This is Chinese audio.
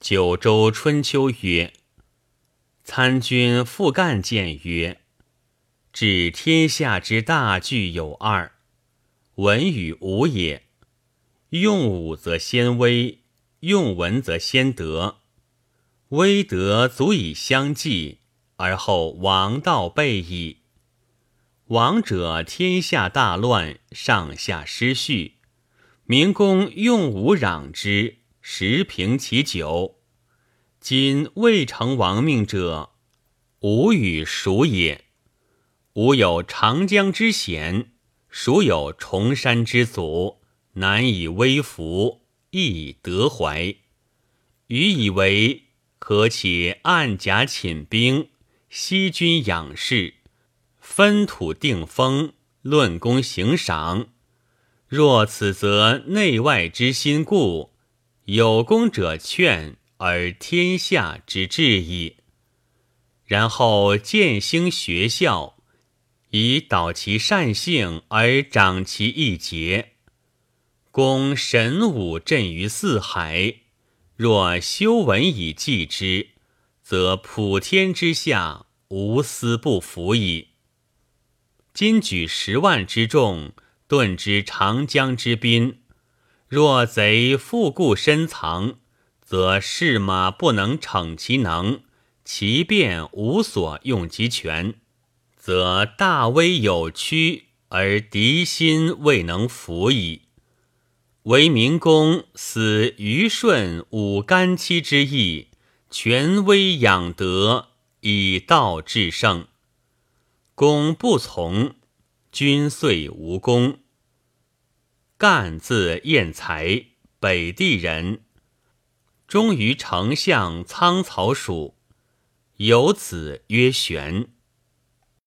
九州春秋》曰：“参军复干谏曰：‘治天下之大具有二，文与武也。用武则先威，用文则先德。威德足以相济，而后王道备矣。王者，天下大乱，上下失序。明公用武攘之。’”时平其久，今未成亡命者，吾与孰也？吾有长江之险，孰有崇山之阻？难以威服，亦以得怀。予以为可且暗甲寝兵，息军养士，分土定封，论功行赏。若此，则内外之心固。有功者劝，而天下之治矣。然后建兴学校，以导其善性而长其义节。公神武震于四海，若修文以济之，则普天之下无私不服矣。今举十万之众，顿之长江之滨。若贼复固深藏，则士马不能逞其能，其便无所用其权，则大威有屈，而敌心未能服矣。为明公死虞舜武干戚之意，权威养德，以道制胜。公不从，君遂无功。干字彦才，北地人，终于丞相仓曹属，有子曰玄。